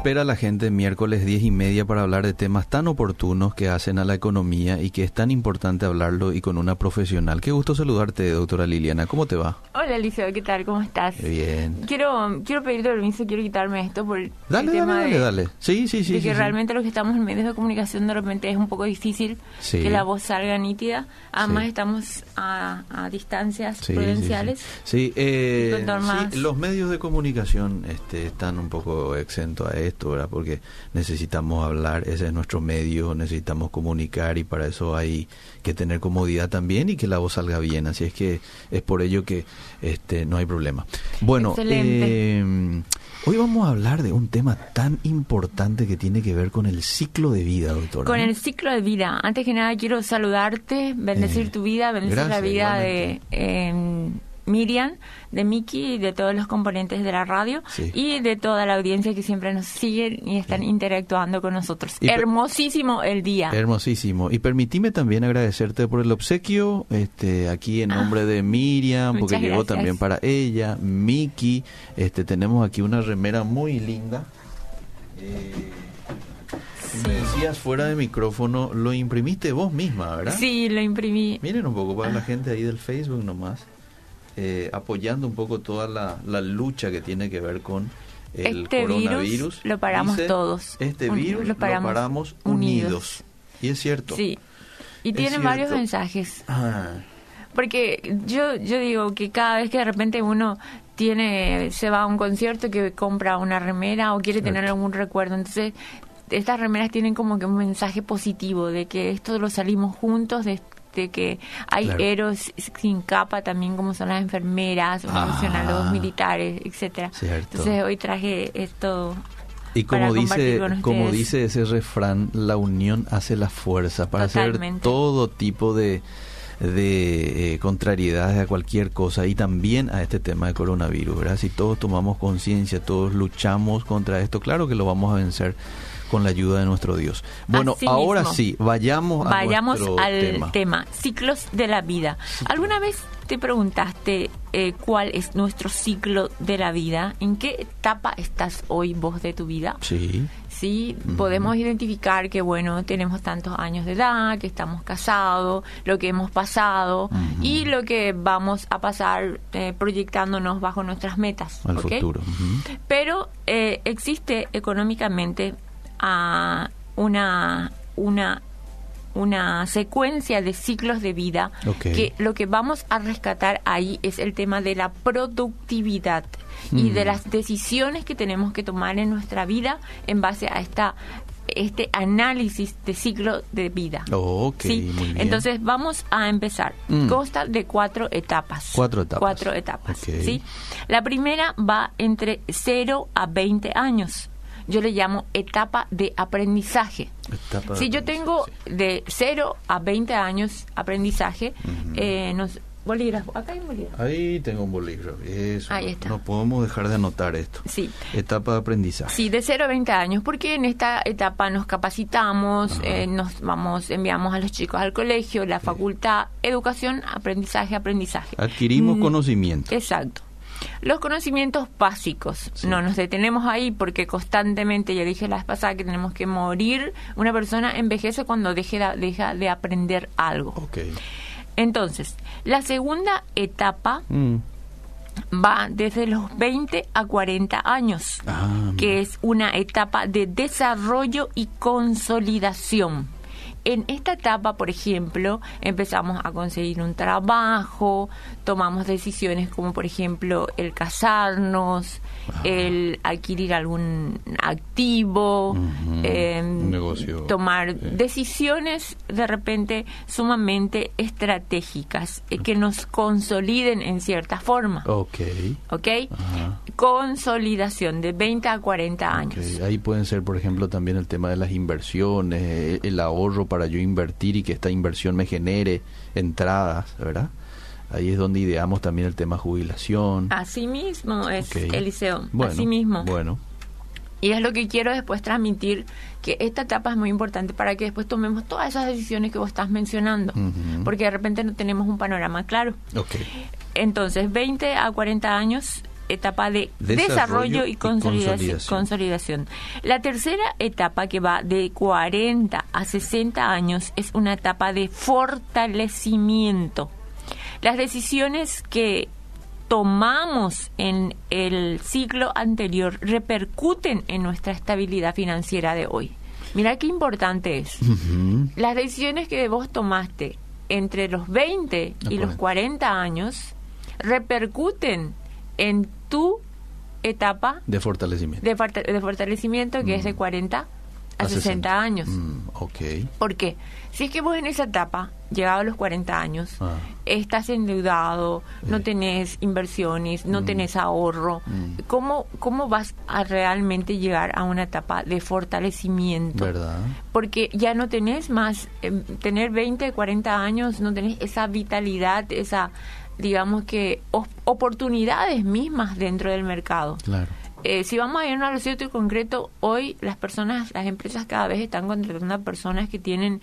espera la gente miércoles 10 y media para hablar de temas tan oportunos que hacen a la economía y que es tan importante hablarlo y con una profesional. Qué gusto saludarte, doctora Liliana. ¿Cómo te va? Hola, Liceo, ¿qué tal? ¿Cómo estás? Bien. Quiero quiero pedirte permiso, quiero quitarme esto por el Dale, tema dale, de, dale, dale. Sí, sí, sí. de sí, que sí. realmente los que estamos en medios de comunicación de repente es un poco difícil Sí. que la voz salga nítida. Además Sí. estamos a, a distancias Sí, sí, prudenciales. Sí, Sí, eh, sí, los medios de comunicación este, están un poco exentos a esto, ¿verdad? Porque necesitamos hablar, ese es nuestro medio, necesitamos comunicar y para eso hay que tener comodidad también y que la voz salga bien. Así es que es por ello que este, no hay problema. Bueno, eh, hoy vamos a hablar de un tema tan importante que tiene que ver con el ciclo de vida, doctora. Con ¿no? el ciclo de vida, antes que nada quiero saludarte, bendecir Eh, tu vida, bendecir la vida de eh, Miriam, de Miki y de todos los componentes de la radio Sí. y de toda la audiencia que siempre nos siguen y están interactuando con nosotros. Y Hermosísimo el día. Hermosísimo. Y permitime también agradecerte por el obsequio, este, aquí en nombre de Miriam, porque Ah, llegó gracias. también para ella, Miki, este, tenemos aquí una remera muy linda. Eh, Me decías fuera de micrófono, lo imprimiste vos misma, ¿verdad? Sí, lo imprimí. Miren un poco para la gente ahí del Facebook nomás, eh, apoyando un poco toda la, la lucha que tiene que ver con el Este virus coronavirus. lo paramos Dice, todos. Este virus lo lo paramos unidos. unidos. Y es cierto. Sí. Y tiene varios mensajes. Ah, Porque yo, yo digo que cada vez que de repente uno tiene se va a un concierto que compra una remera o quiere tener algún recuerdo, entonces estas remeras tienen como que un mensaje positivo de que esto lo salimos juntos, de, de que hay Claro. héroes sin capa también como son las enfermeras, Ah. los militares, etcétera. Cierto. Entonces hoy traje esto Y como dice, como dice ese refrán, la unión hace la fuerza para hacer todo tipo de, de eh, contrariedades a cualquier cosa y también a este tema de coronavirus, ¿verdad? Si todos tomamos conciencia, todos luchamos contra esto, claro que lo vamos a vencer con la ayuda de nuestro Dios. Bueno, Así ahora mismo. sí, vayamos a Vayamos nuestro al tema. tema. ciclos de la vida. ¿Alguna vez te preguntaste eh, cuál es nuestro ciclo de la vida? ¿En qué etapa estás hoy vos de tu vida? Sí, Sí, podemos identificar que, bueno, tenemos tantos años de edad, que estamos casados, lo que hemos pasado y lo que vamos a pasar eh, proyectándonos bajo nuestras metas. al futuro. Pero eh, existe económicamente una, una, una secuencia de ciclos de vida que lo que vamos a rescatar ahí es el tema de la productividad y Mm. de las decisiones que tenemos que tomar en nuestra vida en base a esta este análisis de ciclo de vida. Muy bien. Entonces vamos a empezar. Mm. Consta de cuatro etapas. Cuatro etapas. Cuatro etapas. ¿sí? La primera va entre 0 a 20 años. Yo le llamo etapa de aprendizaje. Etapa de Si yo tengo de 0 a 20 años aprendizaje, eh, nos, bolígrafo, acá hay un bolígrafo. Ahí tengo un bolígrafo. Eso. Ahí está. No podemos dejar de anotar esto. Sí. Etapa de aprendizaje. Sí, de 0 a 20 años, porque en esta etapa nos capacitamos, eh, nos vamos, enviamos a los chicos al colegio, la facultad, educación, aprendizaje, aprendizaje. Adquirimos Mm, conocimiento. Exacto. Los conocimientos básicos. Sí. No nos detenemos ahí porque constantemente, ya dije la vez pasada que tenemos que morir. Una persona envejece cuando deje de- deja de aprender algo. Entonces, la segunda etapa Mm. va desde los 20 a 40 años, Ah, que es una etapa de desarrollo y consolidación. En esta etapa, por ejemplo, empezamos a conseguir un trabajo, tomamos decisiones como, por ejemplo, el casarnos. El adquirir algún activo, em, un negocio, tomar sí. decisiones de repente sumamente estratégicas eh, que nos consoliden en cierta forma. Ok. ¿Ok? Ajá. Consolidación de 20 a 40 años. Ahí pueden ser, por ejemplo, también el tema de las inversiones, eh, el ahorro para yo invertir y que esta inversión me genere entradas, ¿verdad? Ahí es donde ideamos también el tema jubilación. Así mismo es, Ok. Eliseo. Bueno, Así mismo. Bueno, Y es lo que quiero después transmitir, que esta etapa es muy importante para que después tomemos todas esas decisiones que vos estás mencionando. Porque de repente no tenemos un panorama claro. ok. Entonces, 20 a 40 años etapa de desarrollo, y, consolidación, consolidación. La tercera etapa que va de 40 a 60 años es una etapa de fortalecimiento. Las decisiones que tomamos en el ciclo anterior repercuten en nuestra estabilidad financiera de hoy. Mira qué importante es. Las decisiones que vos tomaste entre los 20 y los 40 años repercuten en tu etapa de fortalecimiento. De, fortalecimiento que es de 40 a, 60. años. Mm, ok. ¿Por qué? Si es que vos en esa etapa, llegado a los 40 años, ah. estás endeudado, no tenés inversiones, no mm. tenés ahorro, mm. ¿cómo, ¿cómo vas a realmente llegar a una etapa de fortalecimiento? ¿Verdad? Porque ya no tenés más, em, tener 20, 40 años, no tenés esa vitalidad, esa digamos que oportunidades mismas dentro del mercado. Claro. Eh, si vamos a ir a un cierto concreto, hoy las personas, las empresas cada vez están contratando a personas que tienen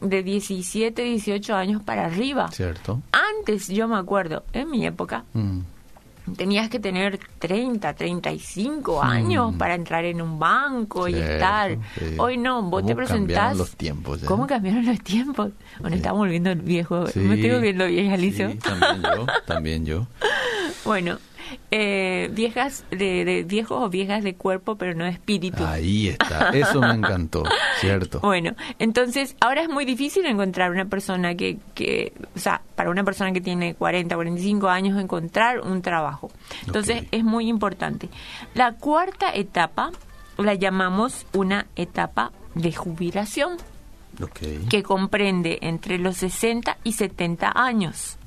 de 17, 18 años para arriba. Cierto. Antes, yo me acuerdo, en mi época, mm tenías que tener 30, 35 años para entrar en un banco y estar. Hoy no, vos te presentás. los tiempos? ¿Cómo cambiaron los tiempos? Bueno, estamos volviendo viejo. Me estoy viendo vieja, Alicia. también yo, también yo. bueno, eh, viejas de, viejos o viejas de cuerpo, pero no de espíritu. Ahí está, eso me encantó, cierto. Bueno, entonces ahora es muy difícil encontrar una persona que, que, o sea, para una persona que tiene 40, 45 años, encontrar un trabajo. Entonces es muy importante. La cuarta etapa la llamamos una etapa de jubilación. que comprende entre los 60 y 70 años.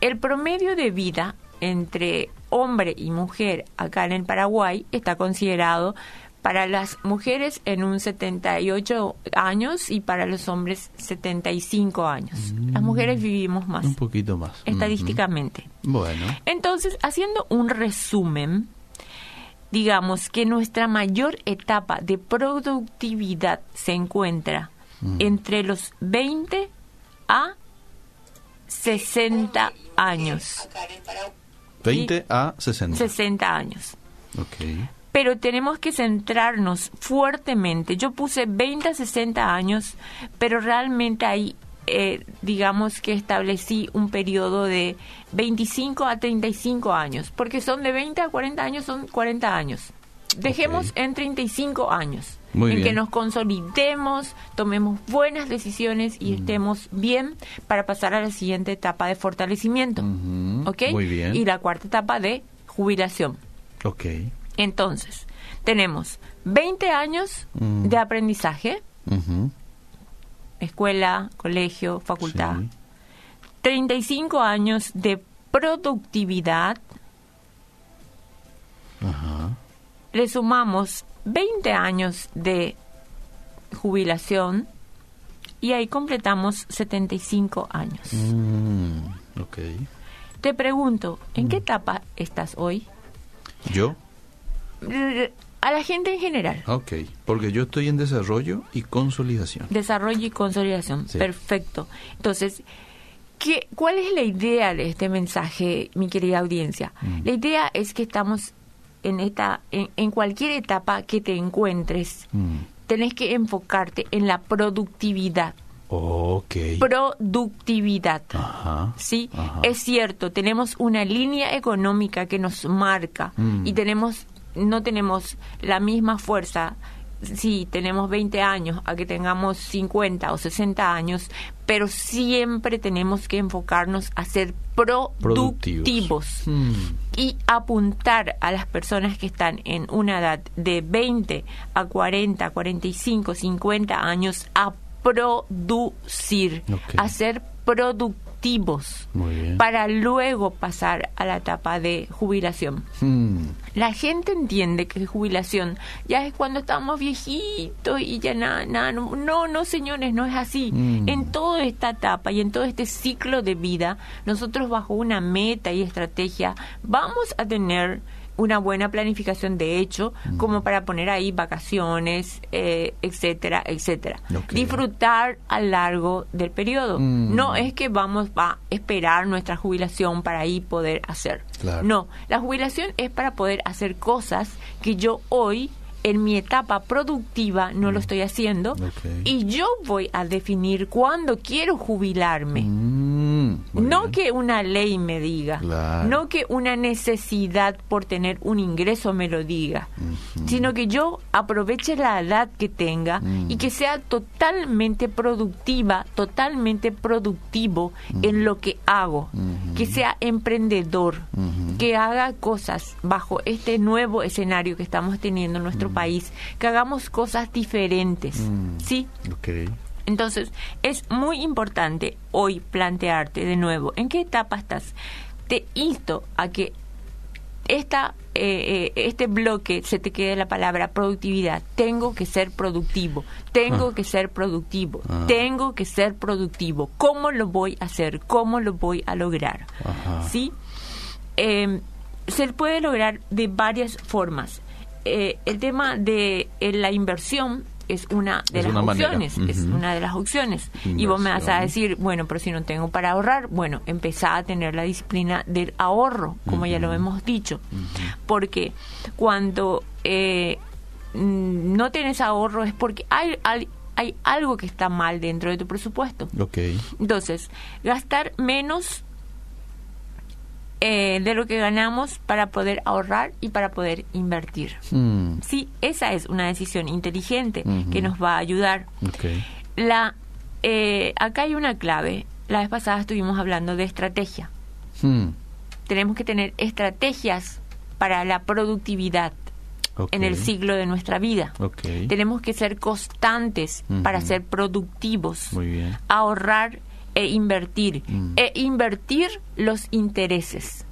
El promedio de vida entre hombre y mujer acá en el Paraguay está considerado para las mujeres en un 78 años y para los hombres 75 años. Las mujeres vivimos más. Un poquito más. Estadísticamente. Bueno. Entonces, haciendo un resumen, digamos que nuestra mayor etapa de productividad se encuentra entre los 20 a 60 años. 20 a 60. 60 años. Ok. Pero tenemos que centrarnos fuertemente. Yo puse 20 a 60 años, pero realmente ahí, eh, digamos que establecí un periodo de 25 a 35 años, porque son de 20 a 40 años, son 40 años. Dejemos en 35 años en que nos consolidemos, tomemos buenas decisiones y estemos bien para pasar a la siguiente etapa de fortalecimiento. ¿Ok? Muy bien. Y la cuarta etapa de jubilación. Ok. Entonces, tenemos 20 años mm. de aprendizaje, escuela, colegio, facultad, 35 años de productividad, le sumamos 20 años de jubilación y ahí completamos 75 años. Mm, ok. Te pregunto, ¿en qué mm. etapa estás hoy? ¿Yo? A la gente en general. Ok, porque yo estoy en desarrollo y consolidación. Desarrollo y consolidación, perfecto. Entonces, ¿qué, ¿cuál es la idea de este mensaje, mi querida audiencia? Mm. La idea es que estamos en, esta, en, cualquier etapa que te encuentres, mm. tenés que enfocarte en la productividad. Okay. Productividad. ¿Sí? Es cierto, tenemos una línea económica que nos marca mm. y tenemos no tenemos la misma fuerza si tenemos 20 años a que tengamos 50 o 60 años, pero siempre tenemos que enfocarnos a ser productivos, hmm. y apuntar a las personas que están en una edad de 20 a 40, 45, 50 años a producir, a ser productivos para luego pasar a la etapa de jubilación. Hmm. La gente entiende que jubilación ya es cuando estamos viejitos y ya nada, nada. No, no, señores, no es así. Hmm. En toda esta etapa y en todo este ciclo de vida, nosotros bajo una meta y estrategia vamos a tener una buena planificación de hecho, como para poner ahí vacaciones, eh, etcétera, etcétera. Disfrutar a lo largo del periodo. Mm. No es que vamos a esperar nuestra jubilación para ahí poder hacer. Claro. No, la jubilación es para poder hacer cosas que yo hoy en mi etapa productiva no lo estoy haciendo Mm. Y yo voy a definir cuándo quiero jubilarme. Mm, No bien. que una ley me diga, Claro. no que una necesidad por tener un ingreso me lo diga, sino que yo aproveche la edad que tenga Mm. y que sea totalmente productiva, totalmente productivo en lo que hago, que sea emprendedor, que haga cosas bajo este nuevo escenario que estamos teniendo en nuestro país, que hagamos cosas diferentes, Mm. ¿sí? Entonces, es muy importante hoy plantearte de nuevo en qué etapa estás. Te insto a que esta, eh, eh, este bloque se te quede la palabra productividad. Tengo que ser productivo, tengo Ah. que ser productivo, Ah. tengo que ser productivo. ¿Cómo lo voy a hacer? ¿Cómo lo voy a lograr? Ajá. ¿Sí? Eh, se puede lograr de varias formas. Eh, el tema de eh, la inversión es una de Es las una opciones, es una de las opciones. Y vos me vas a decir, bueno, pero si no tengo para ahorrar, bueno, empezá a tener la disciplina del ahorro, como ya lo hemos dicho. Porque cuando eh, no tienes ahorro es porque hay, hay, hay algo que está mal dentro de tu presupuesto. Ok. Entonces, gastar menos eh, de lo que ganamos para poder ahorrar y para poder invertir. Mm, Sí, esa es una decisión inteligente que nos va a ayudar. La, eh, acá hay una clave. La vez pasada estuvimos hablando de estrategia. Mm, Tenemos que tener estrategias para la productividad en el ciclo de nuestra vida. Tenemos que ser constantes para ser productivos. Muy bien. ahorrar e invertir. Mm. E invertir los intereses.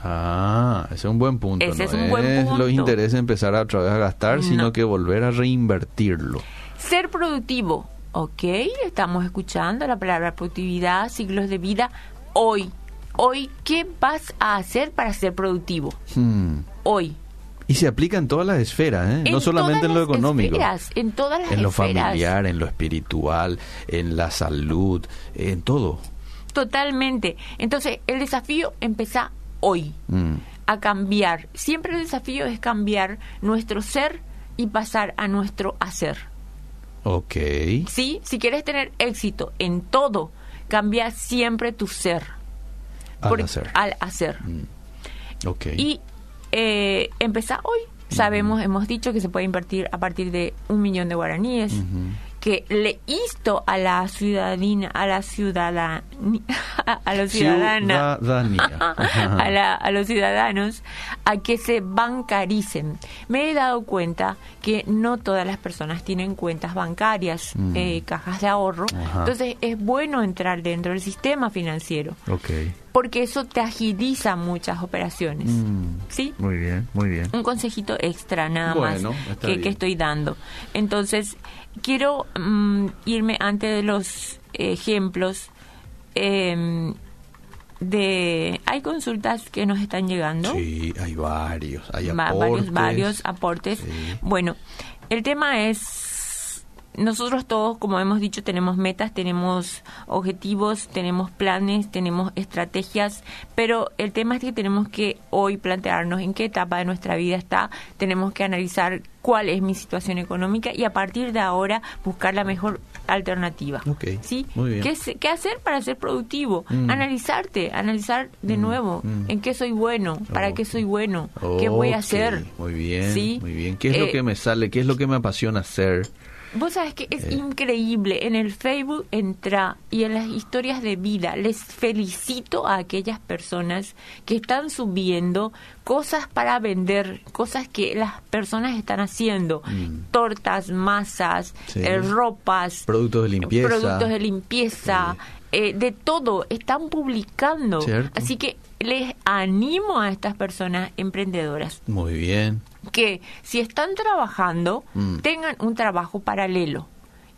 Ah, ese es un buen punto. Ese no es un buen punto. los intereses empezar a otra vez a gastar, sino No. que volver a reinvertirlo. Ser productivo. Ok, estamos escuchando la palabra productividad, siglos de vida. Hoy, hoy, ¿qué vas a hacer para ser productivo? Hmm. Hoy. Y se aplica en todas las esferas, ¿eh? No solamente en lo económico. esferas, en todas las En lo esferas. familiar, en lo espiritual, en la salud, en todo. Totalmente. Entonces, el desafío empieza hoy. Mm. a cambiar. Siempre el desafío es cambiar nuestro ser y pasar a nuestro hacer. Ok. ¿Sí? Si quieres tener éxito en todo, cambia siempre tu ser. Al Por- hacer. Al hacer. Mm. Ok. Y eh, empezar hoy. Sabemos, hemos dicho que se puede invertir a partir de un millón de guaraníes. Que le insto a la ciudadanía, a la ciudadana, a los ciudadanos, Ciudadanía. A, la- a los ciudadanos a que se bancaricen. Me he dado cuenta que no todas las personas tienen cuentas bancarias, Mm. eh, cajas de ahorro. Ajá. Entonces es bueno entrar dentro del sistema financiero porque eso te agiliza muchas operaciones. Mm. ¿Sí? Muy bien, muy bien. un consejito extra nada Bueno, más que, que estoy dando. Entonces, quiero mm, irme antes de los ejemplos em, de... Hay consultas que nos están llegando. Sí, hay varios. Hay aportes. varios, varios aportes. Sí. Bueno, el tema es, nosotros todos, como hemos dicho, tenemos metas, tenemos objetivos, tenemos planes, tenemos estrategias, pero el tema es que tenemos que hoy plantearnos en qué etapa de nuestra vida está, tenemos que analizar cuál es mi situación económica y a partir de ahora buscar la mejor alternativa. ¿Sí? muy bien. ¿Qué, hacer para ser productivo? Mm. Analizarte, analizar de Mm, nuevo mm. en qué soy bueno, para qué soy bueno, qué voy a hacer. Muy bien, ¿Sí? muy bien. ¿Qué es Eh, lo que me sale? ¿Qué es lo que me apasiona hacer? Vos sabés que es Eh. increíble. En el Facebook entra y en las historias de vida les felicito a aquellas personas que están subiendo cosas para vender, cosas que las personas están haciendo. Mm. Tortas, masas, Sí. eh, ropas, Productos de limpieza. productos de limpieza, eh, de todo. Están publicando. Cierto. Así que les animo a estas personas emprendedoras Muy bien. que si están trabajando, Mm. tengan un trabajo paralelo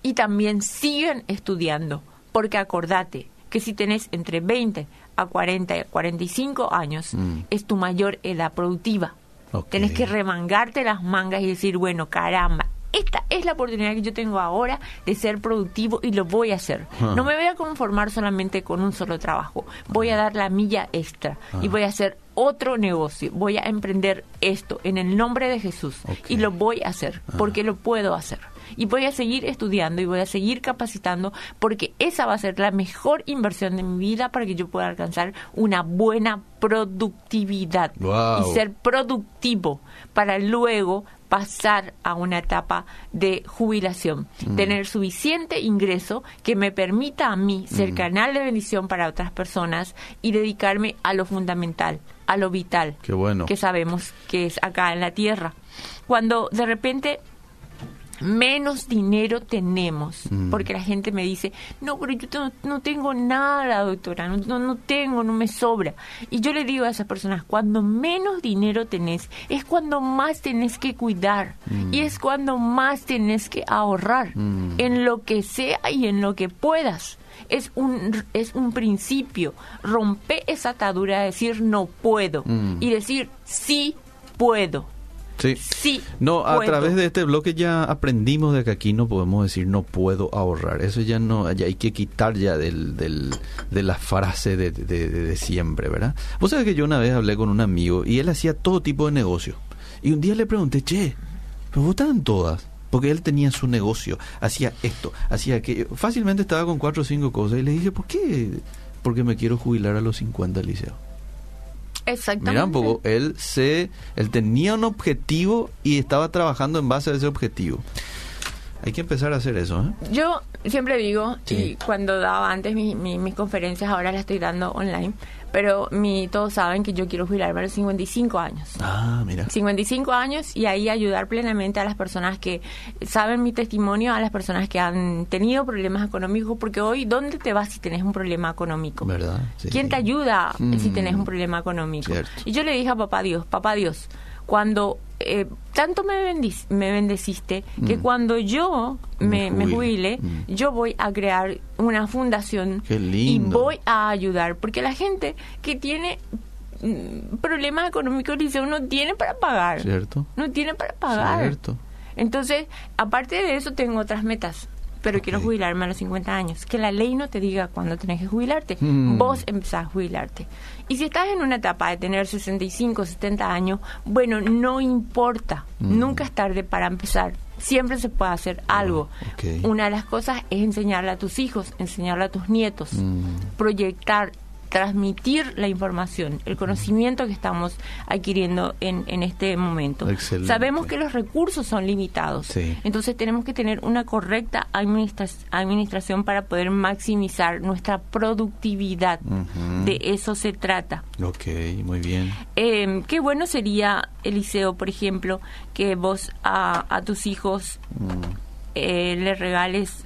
y también sigan estudiando, porque acordate que si tenés entre 20 a 40 y 45 años, Mm. es tu mayor edad productiva. Ok. Tenés que remangarte las mangas y decir, bueno, caramba, esta es la oportunidad que yo tengo ahora de ser productivo y lo voy a hacer. Ah. No me voy a conformar solamente con un solo trabajo. Voy a dar la milla extra y Ah. voy a hacer otro negocio. Voy a emprender esto en el nombre de Jesús y lo voy a hacer porque lo puedo hacer. Y voy a seguir estudiando y voy a seguir capacitando porque esa va a ser la mejor inversión de mi vida para que yo pueda alcanzar una buena productividad y ser productivo para luego pasar a una etapa de jubilación, Mm. tener suficiente ingreso que me permita a mí Mm. ser canal de bendición para otras personas y dedicarme a lo fundamental, a lo vital, Qué bueno. que sabemos que es acá en la tierra. Cuando de repente menos dinero tenemos, Mm. porque la gente me dice, no, pero yo no, no tengo nada, doctora, no, no, no tengo, no me sobra. Y yo le digo a esas personas, cuando menos dinero tenés, es cuando más tenés que cuidar y es cuando más tenés que ahorrar Mm. en lo que sea y en lo que puedas. Es un, es un principio. Rompe esa atadura de decir no puedo Mm. y decir sí puedo. Sí. Sí. No, a puedo. través de este bloque ya aprendimos de que aquí no podemos decir no puedo ahorrar. Eso ya no, ya hay que quitar ya del, del, de la frase de, de, de- de siempre, ¿verdad? Vos sabés que yo una vez hablé con un amigo y él hacía todo tipo de negocio. Y un día le pregunté, che, pero vos todas. Porque él tenía su negocio, hacía esto, hacía aquello. Fácilmente estaba con cuatro o cinco cosas y le dije, ¿por qué? Porque me quiero jubilar a los 50 del liceo. Exactamente. Mira un poco, él se, él tenía un objetivo y estaba trabajando en base a ese objetivo. Hay que empezar a hacer eso, ¿eh? Yo siempre digo, Sí. y cuando daba antes mi- mi- mis conferencias, ahora las estoy dando online, pero mi, todos saben que yo quiero jubilarme a los 55 años. Ah, mira. 55 años y ahí ayudar plenamente a las personas que saben mi testimonio, a las personas que han tenido problemas económicos, porque hoy, ¿dónde te vas si tenés un problema económico? ¿Verdad? Sí. ¿Quién te ayuda Mm. si tenés un problema económico? Cierto. Y yo le dije a papá Dios, papá Dios, cuando eh, tanto me, bendic- me bendeciste, que Mm. cuando yo Me me, me jubile. Mm. yo voy a crear una fundación y voy a ayudar, porque la gente que tiene mm, problemas económicos, dice, no tiene para pagar. ¿Cierto? No tiene para pagar. Cierto. Entonces, aparte de eso, tengo otras metas. Pero quiero jubilarme a los 50 años. Que la ley no te diga cuándo tenés que jubilarte. Mm. Vos empezás a jubilarte. Y si estás en una etapa de tener 65, 70 años, bueno, no importa. Mm. Nunca es tarde para empezar. Siempre se puede hacer algo. ok. Una de las cosas es enseñarle a tus hijos, enseñarle a tus nietos, Mm. proyectar, transmitir la información, el conocimiento que estamos adquiriendo en, en este momento. Excelente. Sabemos que los recursos son limitados, Sí. entonces tenemos que tener una correcta administra- administración para poder maximizar nuestra productividad. De eso se trata. Ok, muy bien. Eh, qué bueno sería, Eliseo, por ejemplo, que vos a, a tus hijos Mm. eh, le regales...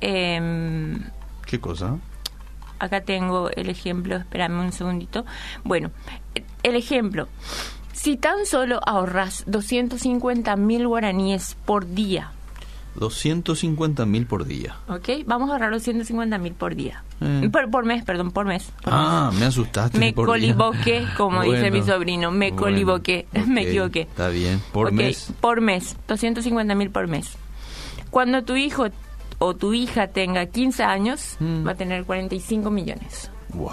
em, ¿Qué cosa? Acá tengo el ejemplo, espérame un segundito. Bueno, el ejemplo. Si tan solo ahorras 250 mil guaraníes por día, 250 mil por día. ¿ok? Vamos a ahorrar 250 mil por día. Eh. Por, por mes, perdón, por mes. por Ah, me asustaste. Me coliboqué, como dice mi sobrino, me bueno, coliboqué, me equivoqué. Está bien, por mes. Por mes, 250 mil por mes. Cuando tu hijo o tu hija tenga 15 años, Mm. va a tener 45 millones. Wow.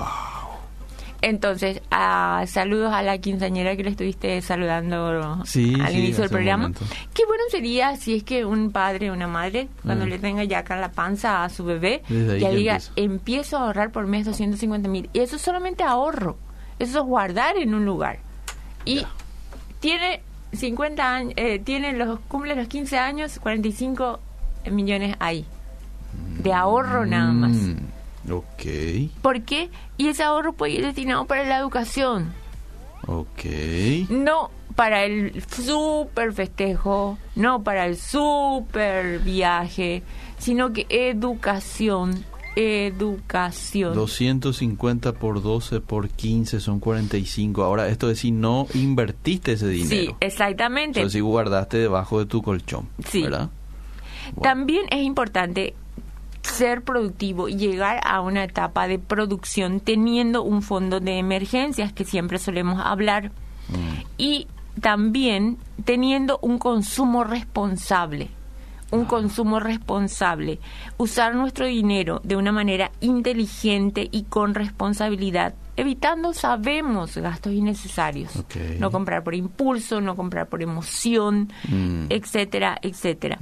Entonces, ah, saludos a la quinceañera que le estuviste saludando Sí, al sí, inicio del programa. Qué bueno sería si es que un padre o una madre, cuando Mm. le tenga ya acá la panza a su bebé, ya diga, empiezo a ahorrar por mes 250 mil. Y eso es solamente ahorro. Eso es guardar en un lugar. Y tiene 50 años, eh, tiene los, cumple los 15 años, 45 millones ahí. De ahorro nada más. Mm, ok, ¿Por qué? Y ese ahorro puede ir destinado para la educación. ok. No para el super festejo, no para el super viaje, sino que educación, educación. 250 por 12 por 15 son 45. Ahora, esto es si no invertiste ese Sí, dinero. exactamente. Entonces, si guardaste debajo de tu colchón. Sí. ¿Verdad? Wow. También es importante ser productivo y llegar a una etapa de producción teniendo un fondo de emergencias que siempre solemos hablar. Mm. y también teniendo un consumo responsable un consumo responsable, usar nuestro dinero de una manera inteligente y con responsabilidad, evitando, sabemos, gastos innecesarios. No comprar por impulso, no comprar por emoción, mm. etcétera, etcétera.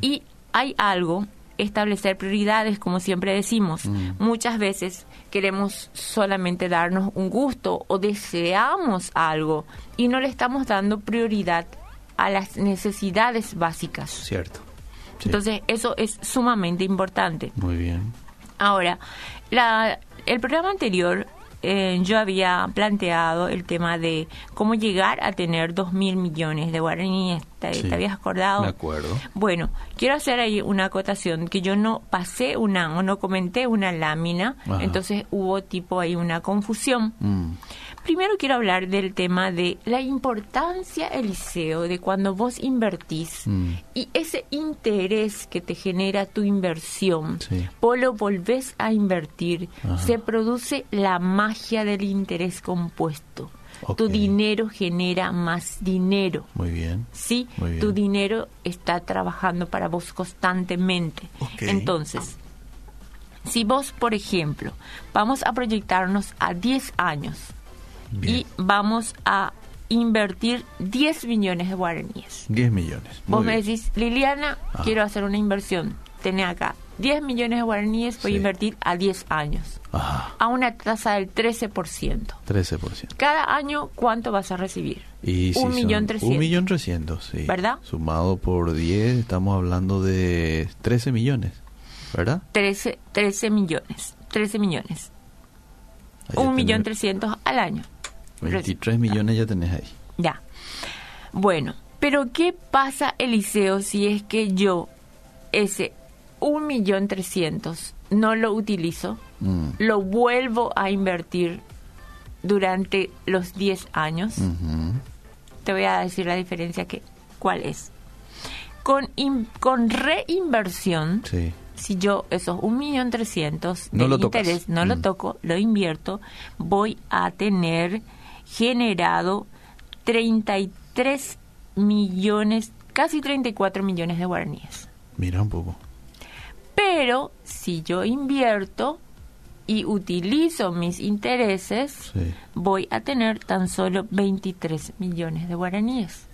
Y hay algo, establecer prioridades, como siempre decimos. Mm. Muchas veces queremos solamente darnos un gusto o deseamos algo y no le estamos dando prioridad a las necesidades básicas. Cierto. Entonces, eso es sumamente importante. Muy bien. Ahora, la, el programa anterior eh, yo había planteado el tema de cómo llegar a tener dos mil millones de guaraníes. ¿Te, habías acordado? De acuerdo. Bueno, quiero hacer ahí una acotación que yo no pasé una o no comenté una lámina, entonces hubo tipo ahí una confusión. Mm. Primero quiero hablar del tema de la importancia, Eliseo, de cuando vos invertís mm. y ese interés que te genera tu inversión, vos lo volvés a invertir, se produce la magia del interés compuesto. Tu dinero genera más dinero. Muy bien. Sí, tu dinero está trabajando para vos constantemente. Entonces, si vos, por ejemplo, vamos a proyectarnos a 10 años, y vamos a invertir 10 millones de guaraníes. 10 millones. Vos me decís, Liliana, ah. quiero hacer una inversión. Tené acá 10 millones de guaraníes, voy a invertir a 10 años. A una tasa del 13%. 13%. Cada año, ¿cuánto vas a recibir? Y un millón trescientos. Un millón trescientos, sí. ¿Verdad? Sumado por 10, estamos hablando de 13 millones, ¿verdad? 13, 13 millones. 13 millones. un millón trescientos al año. 23 millones ya tenés ahí. Ya. Bueno, pero ¿qué pasa, Eliseo, si es que yo ese un millón trescientos no lo utilizo, mm. lo vuelvo a invertir durante los 10 años? Te voy a decir la diferencia que cuál es. Con, con reinversión, si yo esos un millón trescientos de interés no lo mm. toco, lo invierto, voy a tener generado 33 millones, casi 34 millones de guaraníes. Mira un poco. Pero si yo invierto y utilizo mis intereses, voy a tener tan solo 23 millones de guaraníes.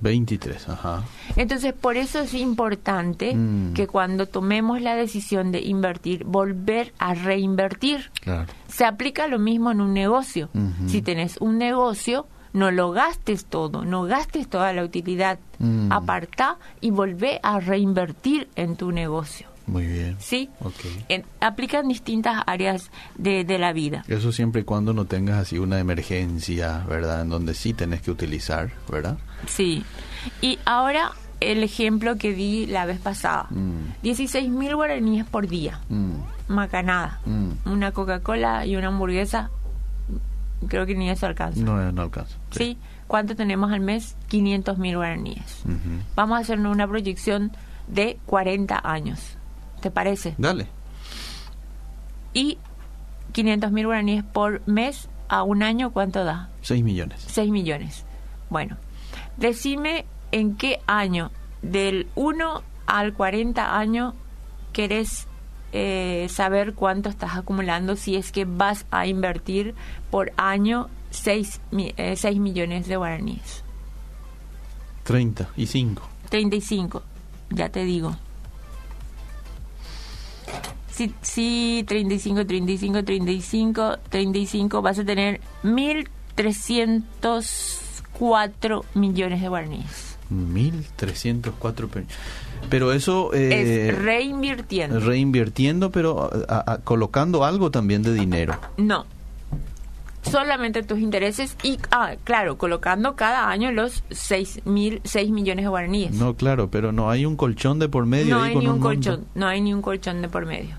23, ajá. Entonces, por eso es importante mm. que cuando tomemos la decisión de invertir, volver a reinvertir. Claro. Se aplica lo mismo en un negocio. Si tenés un negocio, no lo gastes todo, no gastes toda la utilidad. Mm. Aparta y volvé a reinvertir en tu negocio. Muy bien. ¿Sí? Okay. aplican distintas áreas de, de, la vida. Eso siempre y cuando no tengas así una emergencia, ¿verdad? En donde sí tenés que utilizar, ¿verdad? Sí. Y ahora el ejemplo que di la vez pasada. 16 mm. mil guaraníes por día. Mm. Macanada. Mm. Una Coca-Cola y una hamburguesa. Creo que ni eso alcanza. No, no alcanza. Sí. ¿Cuánto tenemos al mes? 500 mil guaraníes. Vamos a hacer una proyección de 40 años. ¿Te parece? Dale. Y 500 mil guaraníes por mes a un año, ¿cuánto da? 6 millones. 6 millones. Bueno, decime en qué año, del 1 al 40 años, querés eh, saber cuánto estás acumulando si es que vas a invertir por año 6, eh, millones de guaraníes. 30 y 5. 35, ya te digo. Sí, sí, 35, 35, 35, 35, vas a tener 1.304 millones de guaraníes. 1.304 pero eso eh, es reinvirtiendo reinvirtiendo pero colocando algo también de dinero no solamente tus intereses y, ah, claro, colocando cada año los 6, mil, 6 millones de guaraníes. No, claro, pero no hay un colchón de por medio. No hay ni un, colchón, no hay ni un colchón de por medio.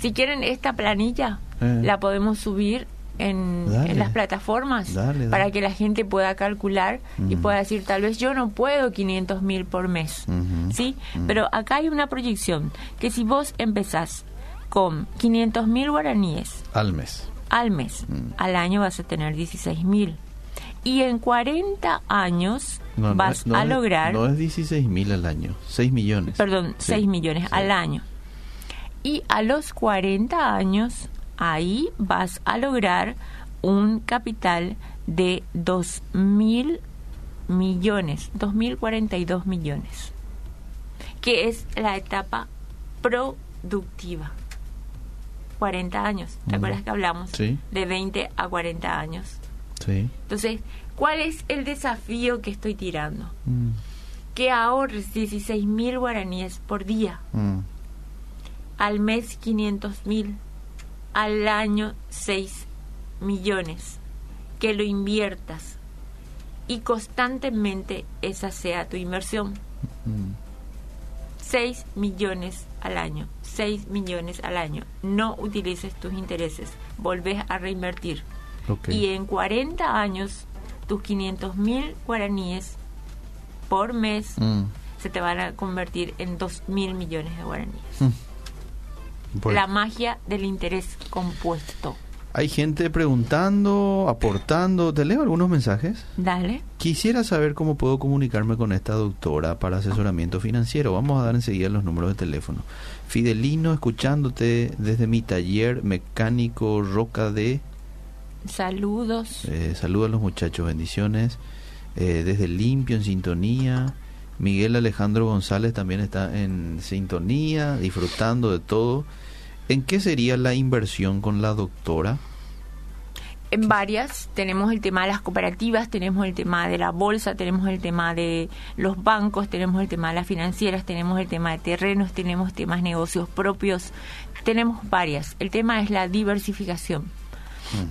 Si quieren esta planilla, eh. la podemos subir en, las plataformas para que la gente pueda calcular y pueda decir, tal vez yo no puedo 500 mil por mes, ¿sí? Pero acá hay una proyección que si vos empezás con 500 mil guaraníes al mes, al mes, al año vas a tener 16 mil. Y en 40 años No, vas no a es- lograr, No es 16 mil al año, 6 millones. perdón, Sí, 6 millones sí. al año. Y a los 40 años, ahí vas a lograr un capital de 2 mil millones, 2.042 millones, que es la etapa productiva. 40 años, ¿te acuerdas que hablamos? Sí. De 20 a 40 años. Sí. Entonces, ¿cuál es el desafío que estoy tirando? Mm, Que ahorres 16 mil guaraníes por día, mm, al mes 500 mil, al año 6 millones, que lo inviertas y constantemente esa sea tu inversión. mm. 6 millones al año, 6 millones al año. No utilices tus intereses, volvés a reinvertir. Y en 40 años, tus 500 mil guaraníes por mes Mm, se te van a convertir en 2 mil millones de guaraníes. mm. La magia del interés compuesto. Hay gente preguntando, aportando. ¿Te leo algunos mensajes? Dale. Quisiera saber cómo puedo comunicarme con esta doctora para asesoramiento financiero. Vamos a dar enseguida los números de teléfono. Fidelino, escuchándote desde mi taller mecánico Roca de... Saludos. Eh, saludos a los muchachos, bendiciones. Eh, desde Limpio, en sintonía. Miguel Alejandro González también está en sintonía, disfrutando de todo. ¿En qué sería la inversión con la doctora? En varias tenemos el tema de las cooperativas, tenemos el tema de la bolsa, tenemos el tema de los bancos, tenemos el tema de las financieras, tenemos el tema de terrenos, tenemos temas de negocios propios, tenemos varias. El tema es la diversificación.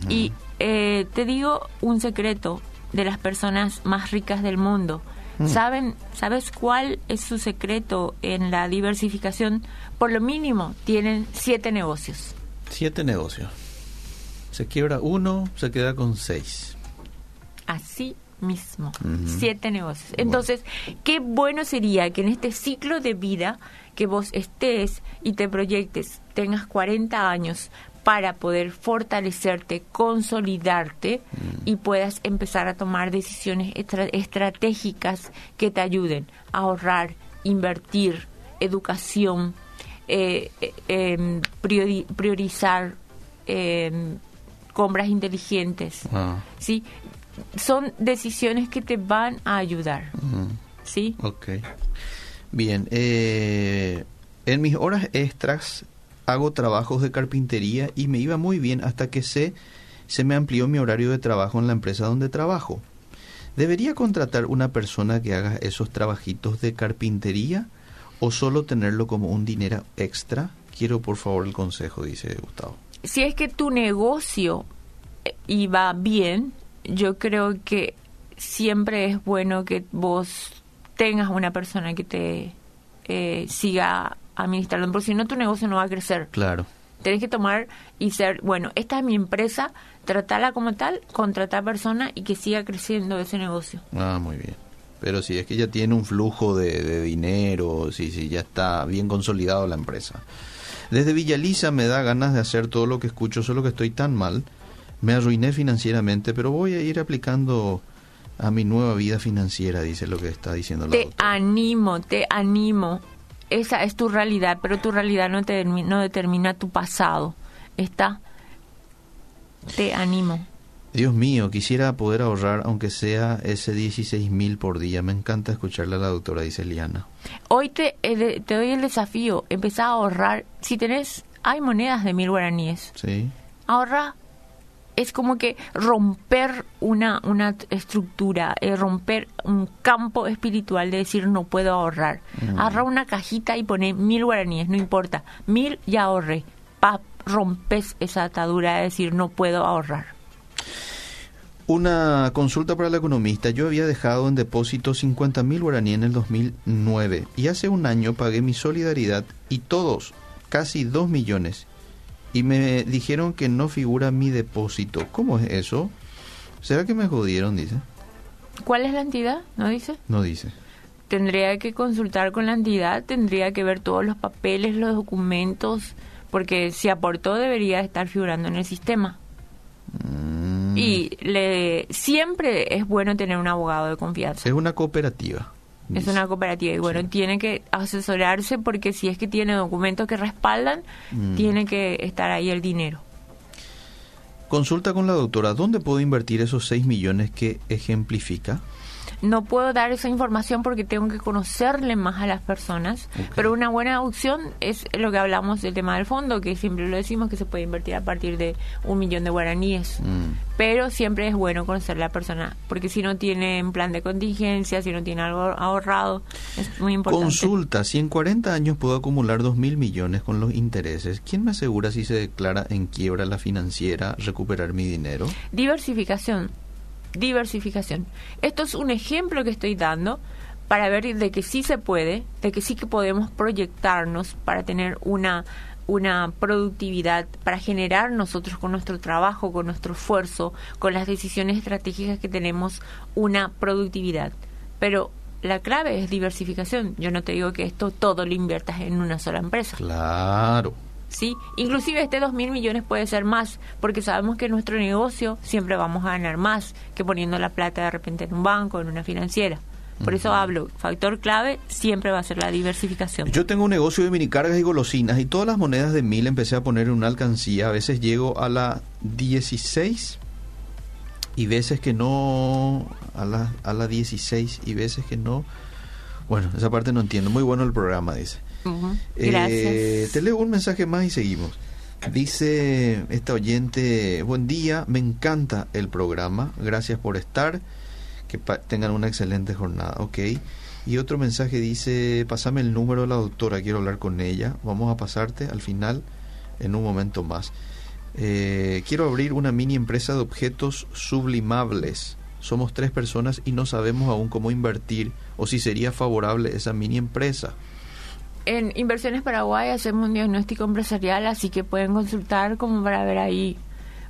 Y eh, te digo un secreto de las personas más ricas del mundo. Mm. ¿Saben, ¿Sabes cuál es su secreto en la diversificación? Por lo mínimo tienen siete negocios. Siete negocios. Se quiebra uno, se queda con seis. Así mismo. Siete negocios. Bueno. Entonces, qué bueno sería que en este ciclo de vida que vos estés y te proyectes, tengas 40 años para poder fortalecerte, consolidarte y puedas empezar a tomar decisiones estra- estratégicas que te ayuden a ahorrar, invertir, educación, eh, eh, em, priori- priorizar em, compras inteligentes. Ah, ¿sí? Son decisiones que te van a ayudar, ujú. ¿sí? Ok. Bien. eh, en mis horas extras hago trabajos de carpintería y me iba muy bien hasta que se, se me amplió mi horario de trabajo en la empresa donde trabajo. ¿Debería contratar una persona que haga esos trabajitos de carpintería o solo tenerlo como un dinero extra? Quiero por favor el consejo, dice Gustavo. Si es que tu negocio eh, iba bien, yo creo que siempre es bueno que vos tengas una persona que te eh, siga administrando, porque si no tu negocio no va a crecer. Claro. Tenés que tomar y ser, bueno, esta es mi empresa, tratarla como tal, contratar personas y que siga creciendo ese negocio. Ah, muy bien. Pero si es que ya tiene un flujo de, de dinero, si, si ya está bien consolidado la empresa. Desde Villaliza me da ganas de hacer todo lo que escucho, solo que estoy tan mal. Me arruiné financieramente, pero voy a ir aplicando a mi nueva vida financiera, dice lo que está diciendo la Te doctora. animo, te animo. Esa es tu realidad, pero tu realidad no, te, no determina tu pasado. ¿Está? Te animo. Dios mío, quisiera poder ahorrar aunque sea ese 16 mil por día. Me encanta escucharle a la doctora, dice Liana. Hoy te, eh, te doy el desafío. Empezá a ahorrar. Si tenés, hay monedas de mil guaraníes. Sí. Ahorra. Es como que romper una, una estructura, eh, romper un campo espiritual de decir no puedo ahorrar. Mm. Agarra una cajita y pone mil guaraníes, no importa. Mil ya ahorré. Pa, rompes esa atadura de decir no puedo ahorrar. Una consulta para el economista. Yo había dejado en depósito 50 mil guaraní en el 2009 y hace un año pagué mi solidaridad y todos, casi 2 millones. Y me dijeron que no figura mi depósito. ¿Cómo es eso? ¿Será que me jodieron? Dice. ¿Cuál es la entidad? ¿No dice? No dice. Tendría que consultar con la entidad, tendría que ver todos los papeles, los documentos, porque si aportó debería estar figurando en el sistema. Mm, Y le, siempre es bueno tener un abogado de confianza. Es una cooperativa. Es una cooperativa y bueno, tiene que asesorarse porque si es que tiene documentos que respaldan, Mm. tiene que estar ahí el dinero. Consulta con la doctora, ¿dónde puedo invertir esos 6 millones que ejemplifica? No puedo dar esa información porque tengo que conocerle más a las personas, pero una buena opción es lo que hablamos del tema del fondo, que siempre lo decimos que se puede invertir a partir de un millón de guaraníes. Mm. Pero siempre es bueno conocer a la persona, porque si no tiene un plan de contingencia, si no tiene algo ahorrado, es muy importante. Consulta, si en 40 años puedo acumular 2 mil millones con los intereses, ¿quién me asegura si se declara en quiebra la financiera recuperar mi dinero? Diversificación. Diversificación. Esto es un ejemplo que estoy dando para ver de que sí se puede, de que sí que podemos proyectarnos para tener una una productividad para generar nosotros con nuestro trabajo, con nuestro esfuerzo, con las decisiones estratégicas que tenemos una productividad. Pero la clave es diversificación. Yo no te digo que esto todo lo inviertas en una sola empresa. Claro. ¿Sí? Inclusive este dos mil millones puede ser más, porque sabemos que en nuestro negocio siempre vamos a ganar más que poniendo la plata de repente en un banco, en una financiera. Por eso hablo, factor clave siempre va a ser la diversificación. Yo tengo un negocio de minicargas y golosinas y todas las monedas de mil empecé a poner en una alcancía. A veces llego a la 16 y veces que no, a la, a la 16 y veces que no. Bueno, esa parte no entiendo. Muy bueno el programa, dice. Eh, Gracias. te leo un mensaje más y seguimos. Dice esta oyente, buen día, me encanta el programa, gracias por estar, que tengan una excelente jornada, ok. Y otro mensaje dice, pasame el número de la doctora, quiero hablar con ella, vamos a pasarte al final en un momento más. Eh, quiero abrir una mini empresa de objetos sublimables. Somos tres personas y no sabemos aún cómo invertir o si sería favorable esa mini empresa. En Inversiones Paraguay hacemos un diagnóstico empresarial, así que pueden consultar como para ver ahí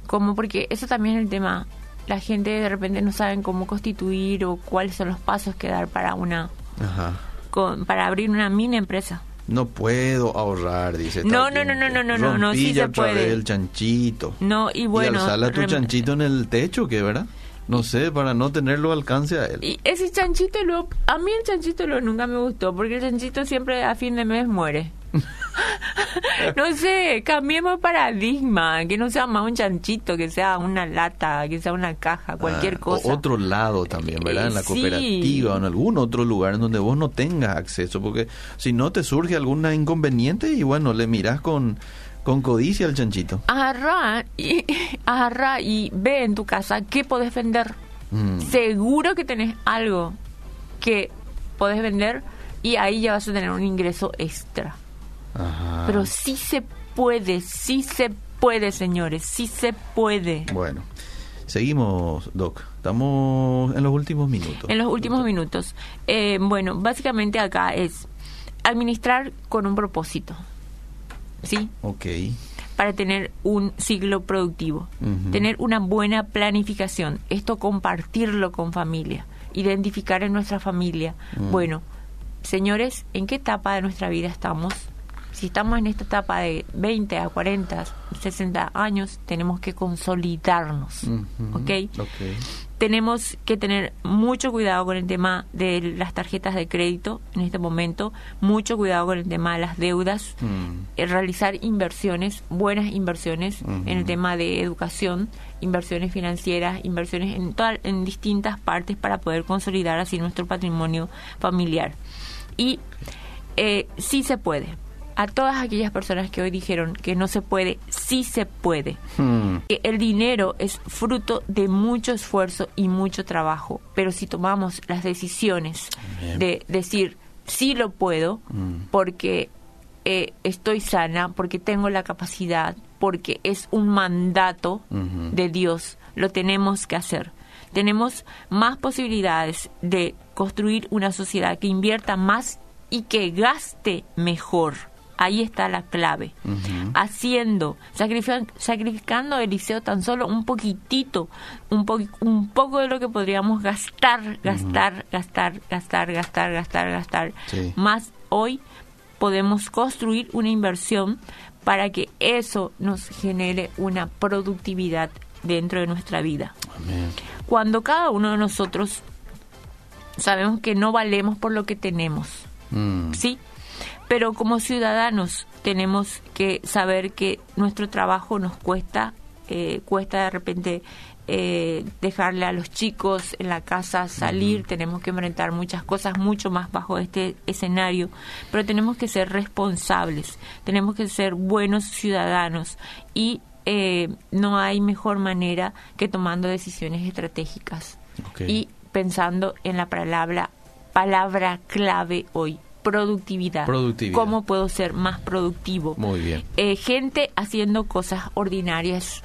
cómo, porque eso también es el tema. La gente de repente no saben cómo constituir o cuáles son los pasos que dar para una Ajá. con- para abrir una mini empresa. No puedo ahorrar, dice. No, no, no, no, no, no, no, Rompí sí se puede. el chanchito. No, y bueno, y alzarle a tu chanchito en el techo, ¿qué, verdad? No sé, para no tenerlo alcance a él. Y ese chanchito, lo, a mí el chanchito lo nunca me gustó, porque el chanchito siempre a fin de mes muere. no sé, cambiemos paradigma, que no sea más un chanchito, que sea una lata, que sea una caja, cualquier Ah, o cosa. otro lado también, ¿verdad? En la cooperativa o en algún otro lugar en donde vos no tengas acceso, porque si no te surge alguna inconveniente y bueno, le mirás con, con codicia al chanchito. Agarra y, agarra y ve en tu casa qué podés vender. Mm. Seguro que tenés algo que podés vender y ahí ya vas a tener un ingreso extra. Ajá. Pero sí se puede, sí se puede, señores, sí se puede. Bueno, seguimos, Doc. Estamos en los últimos minutos. En los últimos minutos. Eh, bueno, básicamente acá es administrar con un propósito, ¿sí? Ok. Para tener un ciclo productivo, tener una buena planificación, esto compartirlo con familia, identificar en nuestra familia. Mm. Bueno, señores, ¿en qué etapa de nuestra vida estamos? Si estamos en esta etapa de 20 a 40, 60 años, tenemos que consolidarnos, Ujú. ¿ok? Ok. Tenemos que tener mucho cuidado con el tema de las tarjetas de crédito en este momento, mucho cuidado con el tema de las deudas, Mm. eh, realizar inversiones, buenas inversiones en el tema de educación, inversiones financieras, inversiones en, toda- en distintas partes para poder consolidar así nuestro patrimonio familiar. Y eh, sí se puede. A todas aquellas personas que hoy dijeron que no se puede, sí se puede. Hmm. El dinero es fruto de mucho esfuerzo y mucho trabajo, pero si tomamos las decisiones Bien. de decir sí lo puedo Mm. porque eh, estoy sana, porque tengo la capacidad, porque es un mandato de Dios, lo tenemos que hacer. Tenemos más posibilidades de construir una sociedad que invierta más y que gaste mejor. Ahí está la clave haciendo, sacrifican- sacrificando Eliseo tan solo un poquitito, un, po- un poco de lo que podríamos gastar, gastar, gastar, gastar, gastar, gastar, gastar. Sí. Más hoy podemos construir una inversión para que eso nos genere una productividad dentro de nuestra vida. Amén. Cuando cada uno de nosotros sabemos que no valemos por lo que tenemos, Mm. ¿sí? Pero como ciudadanos tenemos que saber que nuestro trabajo nos cuesta, eh, cuesta de repente eh, dejarle a los chicos en la casa salir, tenemos que enfrentar muchas cosas mucho más bajo este escenario, pero tenemos que ser responsables, tenemos que ser buenos ciudadanos. Y eh, no hay mejor manera que tomando decisiones estratégicas. Y pensando en la palabra palabra clave hoy productividad Productividad. cómo puedo ser más productivo Muy bien. Eh, gente haciendo cosas ordinarias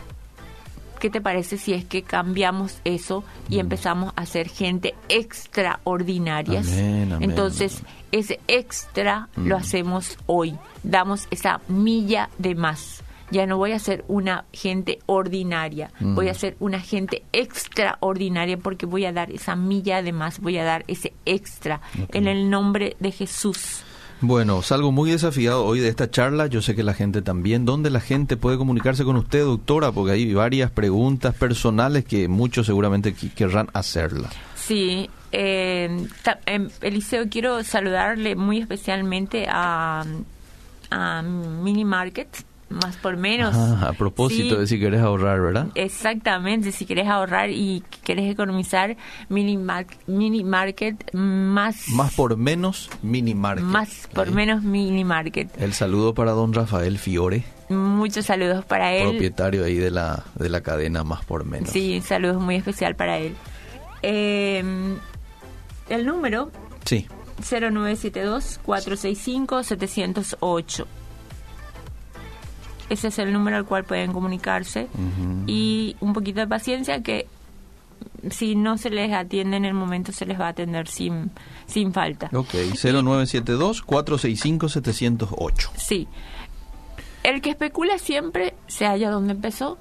¿Qué te parece si es que cambiamos eso y empezamos a ser gente? Mm. Amén, amén, Entonces, amén. ese extra Mm. lo hacemos hoy. Damos esa milla de más. Ya no voy a ser una gente ordinaria, Mm. voy a ser una gente extraordinaria porque voy a dar esa milla de más, voy a dar ese extra en el nombre de Jesús. Bueno, salgo muy desafiado hoy de esta charla. Yo sé que la gente también. ¿Dónde la gente puede comunicarse con usted, doctora? Porque hay varias preguntas personales que muchos seguramente querrán hacerla. Sí, eh, ta- em, Eliseo, quiero saludarle muy especialmente a, a Mini Market, más por menos. Ah, a propósito Sí, de si querés ahorrar, ¿verdad? Exactamente, si querés ahorrar y querés economizar, Mini, Mar- Mini Market más, Más por menos, mini market. más por Ahí. menos Mini Market. El saludo para don Rafael Fiore, Muchos saludos para él. propietario ahí de la, de la cadena Más por Menos. Sí, saludos muy especial para él. Eh, el número Sí. 0972-465-708. Ese es el número al cual pueden comunicarse. Y un poquito de paciencia que si no se les atiende en el momento se les va a atender sin, sin falta. Ok, 0972-465-708. Sí. El que especula siempre se halla donde empezó,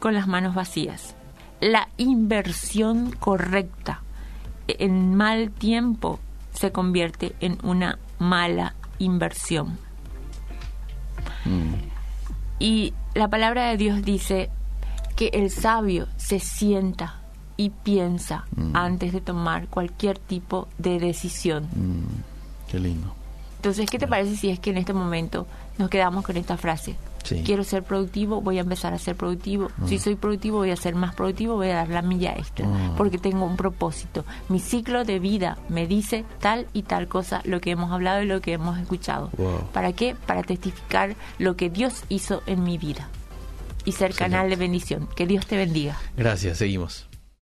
con las manos vacías. La inversión correcta en mal tiempo se convierte en una mala inversión. Mm. Y la palabra de Dios dice que el sabio se sienta y piensa Mm. antes de tomar cualquier tipo de decisión. Mm, qué lindo. Entonces, ¿qué te parece si es que en este momento nos quedamos con esta frase? Sí. Quiero ser productivo, voy a empezar a ser productivo. Si soy productivo, voy a ser más productivo, voy a dar la milla extra, Mm. porque tengo un propósito. Mi ciclo de vida me dice tal y tal cosa, lo que hemos hablado y lo que hemos escuchado. Wow. ¿Para qué? Para testificar lo que Dios hizo en mi vida y ser canal de bendición. Que Dios te bendiga. Gracias, seguimos.